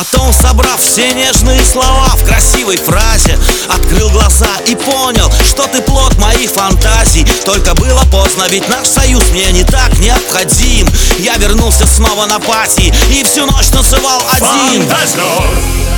Потом, собрав все нежные слова в красивой фразе Открыл глаза и понял, что ты плод моих фантазий. Только было поздно, ведь наш союз мне не так необходим. Я вернулся снова на пати и всю ночь танцевал один. Фантазер!